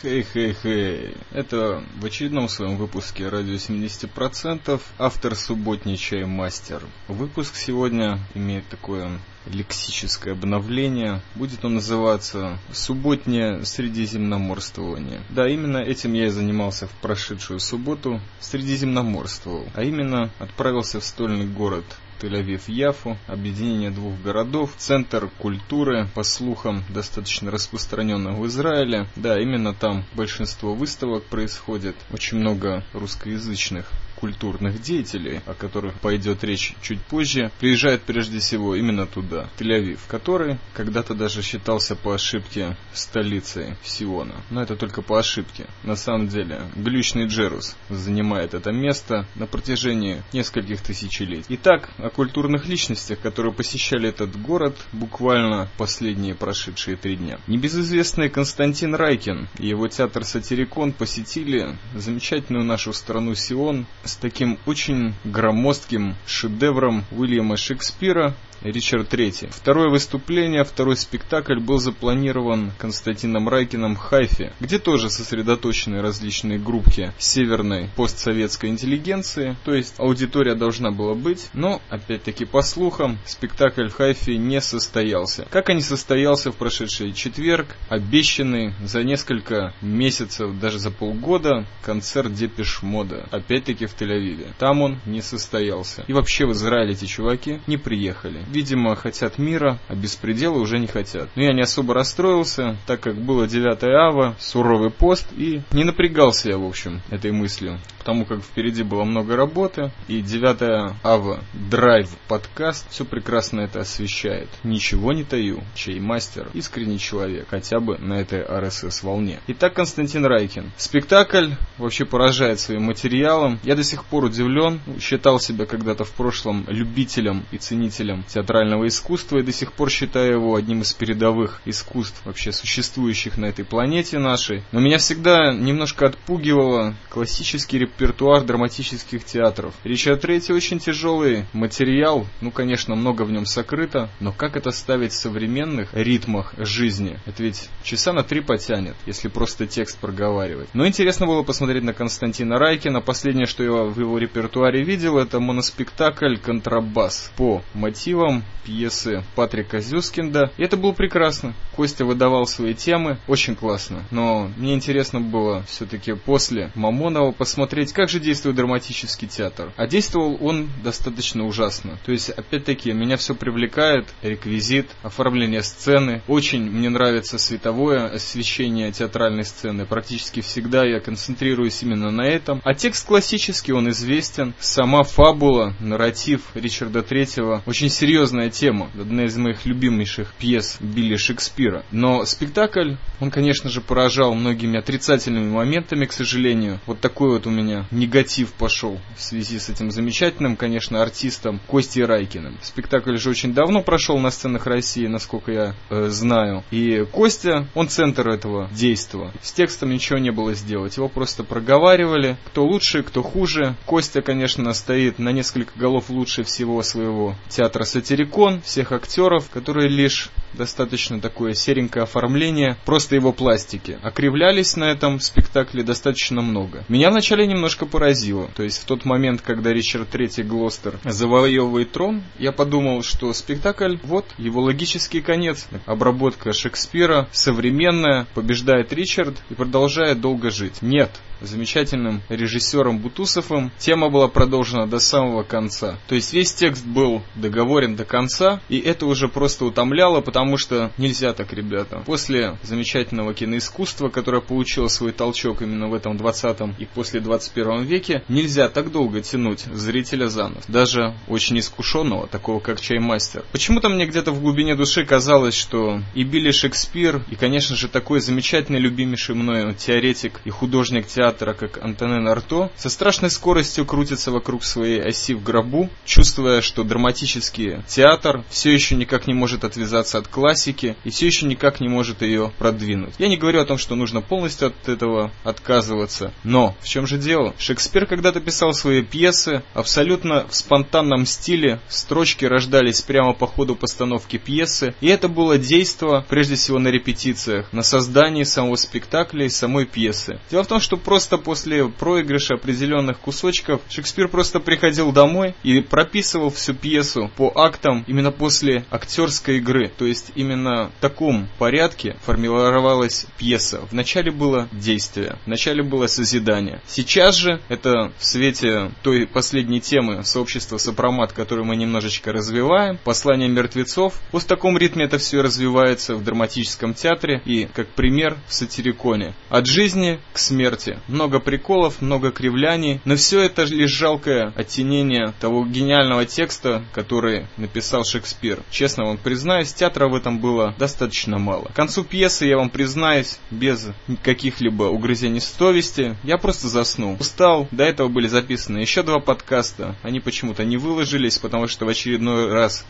Хей-хей-хей. Это в очередном своем выпуске «Радио 70%» автор «Субботничай мастер». Выпуск сегодня имеет такое лексическое обновление. Будет он называться «Субботнее средиземноморствование». Да, именно этим я и занимался в прошедшую субботу. Средиземноморствовал. А именно отправился в стольный город Тель-Авив-Яфу, объединение двух городов, центр культуры, по слухам, достаточно распространенный в Израиле. Да, именно там большинство выставок происходит, очень много русскоязычных культурных деятелей, о которых пойдет речь чуть позже, приезжает прежде всего именно туда, Тель-Авив, который когда-то даже считался по ошибке столицей Сиона. Но это только по ошибке. На самом деле, глючный Джерус занимает это место на протяжении нескольких тысячелетий. Итак, о культурных личностях, которые посещали этот город буквально последние прошедшие три дня. Небезызвестный Константин Райкин и его театр «Сатирикон» посетили замечательную нашу страну Сион с таким очень громоздким шедевром Уильяма Шекспира Ричард III. Второе выступление, второй спектакль был запланирован Константином Райкиным в Хайфе, где тоже сосредоточены различные группки северной постсоветской интеллигенции, то есть аудитория должна была быть, но, опять-таки по слухам, спектакль в Хайфе не состоялся. Как и не состоялся в прошедший четверг, обещанный за несколько месяцев, даже за полгода, концерт Depeche Mode а, опять-таки в Тель-Авиве. Там он не состоялся. И вообще в Израиле эти чуваки не приехали видимо, хотят мира, а беспредела уже не хотят. Но я не особо расстроился, так как было 9 ава, суровый пост, и не напрягался я, в общем, этой мыслью потому как впереди было много работы, и 9 ава драйв подкаст все прекрасно это освещает. Ничего не таю, чей мастер, искренний человек, хотя бы на этой РСС волне. Итак, Константин Райкин. Спектакль вообще поражает своим материалом. Я до сих пор удивлен, считал себя когда-то в прошлом любителем и ценителем театрального искусства, и до сих пор считаю его одним из передовых искусств вообще существующих на этой планете нашей. Но меня всегда немножко отпугивало классический реп репертуар драматических театров. Ричард III очень тяжелый материал, ну, конечно, много в нем сокрыто, но как это ставить в современных ритмах жизни? Это ведь часа на три потянет, если просто текст проговаривать. Но интересно было посмотреть на Константина Райкина. Последнее, что я в его репертуаре видел, это моноспектакль «Контрабас» по мотивам пьесы Патрика Зюскинда. И это было прекрасно. Костя выдавал свои темы, очень классно. Но мне интересно было все-таки после Мамонова посмотреть как же действует драматический театр. А действовал он достаточно ужасно. То есть, опять-таки, меня все привлекает, реквизит, оформление сцены. Очень мне нравится световое освещение театральной сцены. Практически всегда я концентрируюсь именно на этом. А текст классический, он известен. Сама фабула, нарратив Ричарда Третьего очень серьезная тема. Одна из моих любимейших пьес Билли Шекспира. Но спектакль, он, конечно же, поражал многими отрицательными моментами, к сожалению. Вот такой вот у меня негатив пошел в связи с этим замечательным, конечно, артистом Костей Райкиным. Спектакль же очень давно прошел на сценах России, насколько я э, знаю. И Костя, он центр этого действия. С текстом ничего не было сделать. Его просто проговаривали. Кто лучше, кто хуже. Костя, конечно, стоит на несколько голов лучше всего своего театра Сатирикон, всех актеров, которые лишь достаточно такое серенькое оформление, просто его пластики. Окривлялись на этом спектакле достаточно много. Меня вначале немножко поразило. То есть в тот момент, когда Ричард III Глостер завоевывает трон, я подумал, что спектакль, вот, его логический конец. Обработка Шекспира, современная, побеждает Ричард и продолжает долго жить. Нет, замечательным режиссером Бутусовым. Тема была продолжена до самого конца. То есть весь текст был договорен до конца, и это уже просто утомляло, потому что нельзя так, ребята. После замечательного киноискусства, которое получило свой толчок именно в этом 20 и после 21 веке, нельзя так долго тянуть зрителя за нос. Даже очень искушенного, такого как чаймастер. Почему-то мне где-то в глубине души казалось, что и Билли Шекспир, и, конечно же, такой замечательный, любимейший мною теоретик и художник театра как Антонен Арто, со страшной скоростью крутится вокруг своей оси в гробу, чувствуя, что драматический театр все еще никак не может отвязаться от классики и все еще никак не может ее продвинуть. Я не говорю о том, что нужно полностью от этого отказываться, но в чем же дело? Шекспир когда-то писал свои пьесы абсолютно в спонтанном стиле, строчки рождались прямо по ходу постановки пьесы, и это было действо, прежде всего на репетициях, на создании самого спектакля и самой пьесы. Дело в том, что просто после проигрыша определенных кусочков Шекспир просто приходил домой и прописывал всю пьесу по актам именно после актерской игры. То есть именно в таком порядке формировалась пьеса. Вначале было действие, вначале было созидание. Сейчас же это в свете той последней темы сообщества Сопромат, которую мы немножечко развиваем, послание мертвецов. Вот в таком ритме это все развивается в драматическом театре и, как пример, в сатириконе. От жизни к смерти. Много приколов, много кривляний, но все это лишь жалкое оттенение того гениального текста, который написал Шекспир. Честно вам признаюсь, театра в этом было достаточно мало. К концу пьесы, я вам признаюсь, без каких-либо угрызений совести, я просто заснул. Устал, до этого были записаны еще два подкаста, они почему-то не выложились, потому что в очередной раз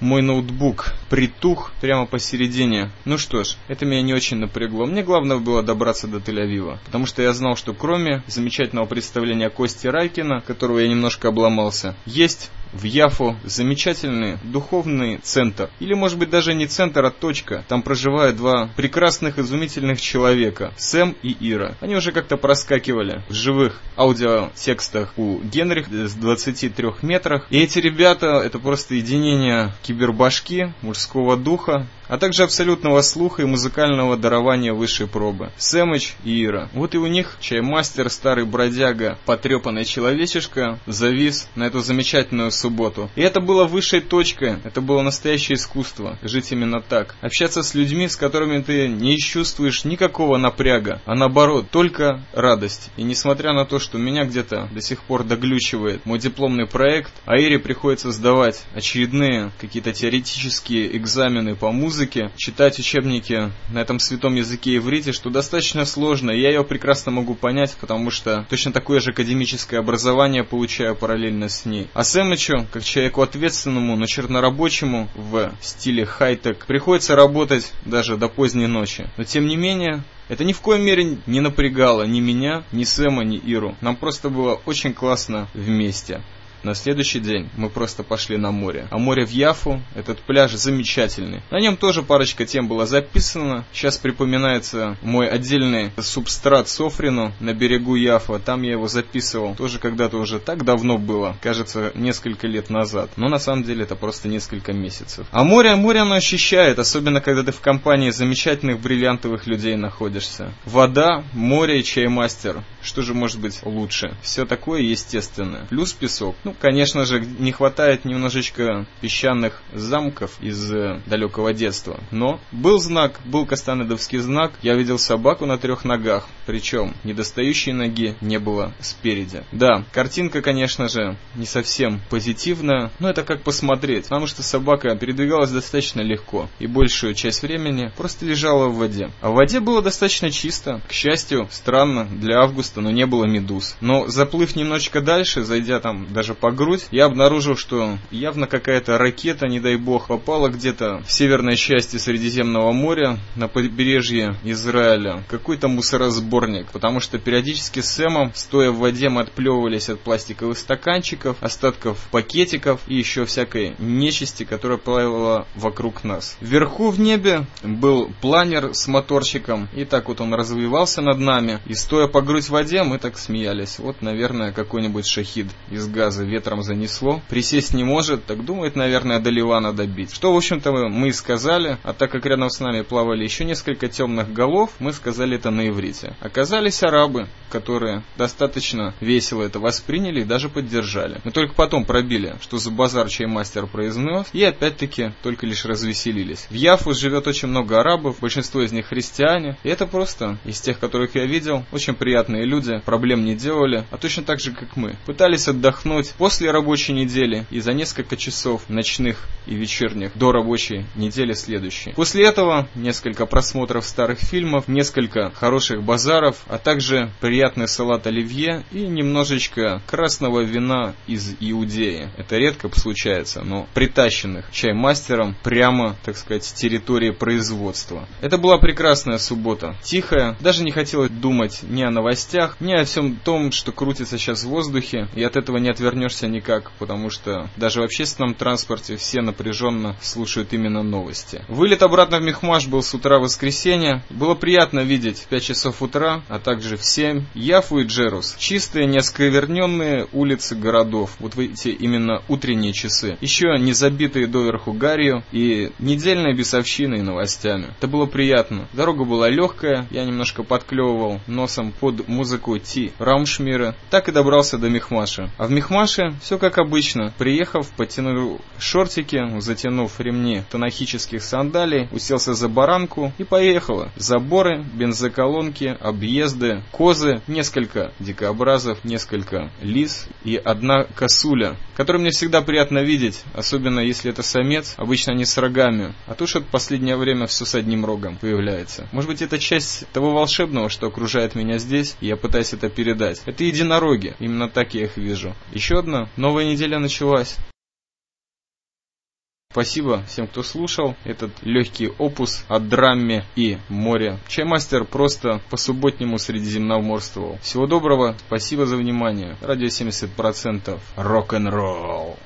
мой ноутбук притух прямо посередине. Ну что ж, это меня не очень напрягло. Мне главное было добраться до Тель-Авива, потому что я знал, что кроме замечательного представления Кости Райкина, которого я немножко обломался, есть в Яфу замечательный духовный центр. Или, может быть, даже не центр, а точка. Там проживают два прекрасных, изумительных человека. Сэм и Ира. Они уже как-то проскакивали в живых аудиотекстах у Генриха с 23 метрах. И эти ребята, это просто единение кибербашки, мужского духа, а также абсолютного слуха и музыкального дарования высшей пробы. Сэмыч и Ира. Вот и у них чаймастер, старый бродяга, потрепанный человечишка, завис на эту замечательную субботу. И это было высшей точкой, это было настоящее искусство, жить именно так. Общаться с людьми, с которыми ты не чувствуешь никакого напряга, а наоборот, только радость. И несмотря на то, что меня где-то до сих пор доглючивает мой дипломный проект, а Ире приходится сдавать очередные какие-то теоретические экзамены по музыке, музыке, читать учебники на этом святом языке иврите, что достаточно сложно, я ее прекрасно могу понять, потому что точно такое же академическое образование получаю параллельно с ней. А Сэмычу, как человеку ответственному, но чернорабочему в стиле хай-тек, приходится работать даже до поздней ночи. Но тем не менее, это ни в коей мере не напрягало ни меня, ни Сэма, ни Иру. Нам просто было очень классно вместе. На следующий день мы просто пошли на море. А море в Яфу, этот пляж замечательный. На нем тоже парочка тем была записана. Сейчас припоминается мой отдельный субстрат Софрину на берегу Яфа. Там я его записывал. Тоже когда-то уже так давно было. Кажется, несколько лет назад. Но на самом деле это просто несколько месяцев. А море, море оно ощущает. Особенно, когда ты в компании замечательных бриллиантовых людей находишься. Вода, море и чаймастер. Что же может быть лучше? Все такое естественное. Плюс песок. Ну, конечно же, не хватает немножечко песчаных замков из э, далекого детства. Но был знак, был кастанедовский знак. Я видел собаку на трех ногах. Причем недостающей ноги не было спереди. Да, картинка, конечно же, не совсем позитивная, но это как посмотреть. Потому что собака передвигалась достаточно легко. И большую часть времени просто лежала в воде. А в воде было достаточно чисто. К счастью, странно, для августа, но не было медуз. Но заплыв немножечко дальше, зайдя там даже по грудь, я обнаружил, что явно какая-то ракета, не дай бог, попала где-то в северной части Средиземного моря, на побережье Израиля. Какой-то мусоросборник, потому что периодически с Сэмом, стоя в воде, мы отплевывались от пластиковых стаканчиков, остатков пакетиков и еще всякой нечисти, которая плавала вокруг нас. Вверху в небе был планер с моторчиком, и так вот он развивался над нами, и стоя по грудь в воде, мы так смеялись. Вот, наверное, какой-нибудь шахид из газа ветром занесло. Присесть не может, так думает, наверное, до Ливана добить. Что, в общем-то, мы и сказали, а так как рядом с нами плавали еще несколько темных голов, мы сказали это на иврите. Оказались арабы, которые достаточно весело это восприняли и даже поддержали. Мы только потом пробили, что за базар чей мастер произнес, и опять-таки только лишь развеселились. В Яфу живет очень много арабов, большинство из них христиане, и это просто из тех, которых я видел, очень приятные люди, проблем не делали, а точно так же, как мы. Пытались отдохнуть после рабочей недели и за несколько часов ночных и вечерних до рабочей недели следующей. После этого несколько просмотров старых фильмов, несколько хороших базаров, а также приятный салат оливье и немножечко красного вина из Иудеи. Это редко случается, но притащенных чаймастером прямо, так сказать, с территории производства. Это была прекрасная суббота. Тихая, даже не хотелось думать ни о новостях, ни о всем том, что крутится сейчас в воздухе, и от этого не отвернешься никак, потому что даже в общественном транспорте все напряженно слушают именно новости. Вылет обратно в Мехмаш был с утра воскресенья. Было приятно видеть в 5 часов утра, а также в 7 Яфу и Джерус. Чистые, неоскверненные улицы городов. Вот в эти именно утренние часы. Еще не забитые доверху гарью и недельной бесовщиной и новостями. Это было приятно. Дорога была легкая, я немножко подклевывал носом под музыку Ти Раумшмира. Так и добрался до Мехмаша. А в Мехмаше все как обычно. Приехав, потянул шортики, затянув ремни танахических сандалий, уселся за баранку и поехала. Заборы, бензоколонки, объезды, козы, несколько дикообразов, несколько лис и одна косуля, которую мне всегда приятно видеть, особенно если это самец, обычно они с рогами, а то что последнее время все с одним рогом появляется. Может быть это часть того волшебного, что окружает меня здесь, и я пытаюсь это передать. Это единороги, именно так я их вижу. Еще одна новая неделя началась. Спасибо всем, кто слушал этот легкий опус о драме и море. Чаймастер просто по субботнему средиземноморствовал. Всего доброго, спасибо за внимание. Радио 70% рок-н-ролл.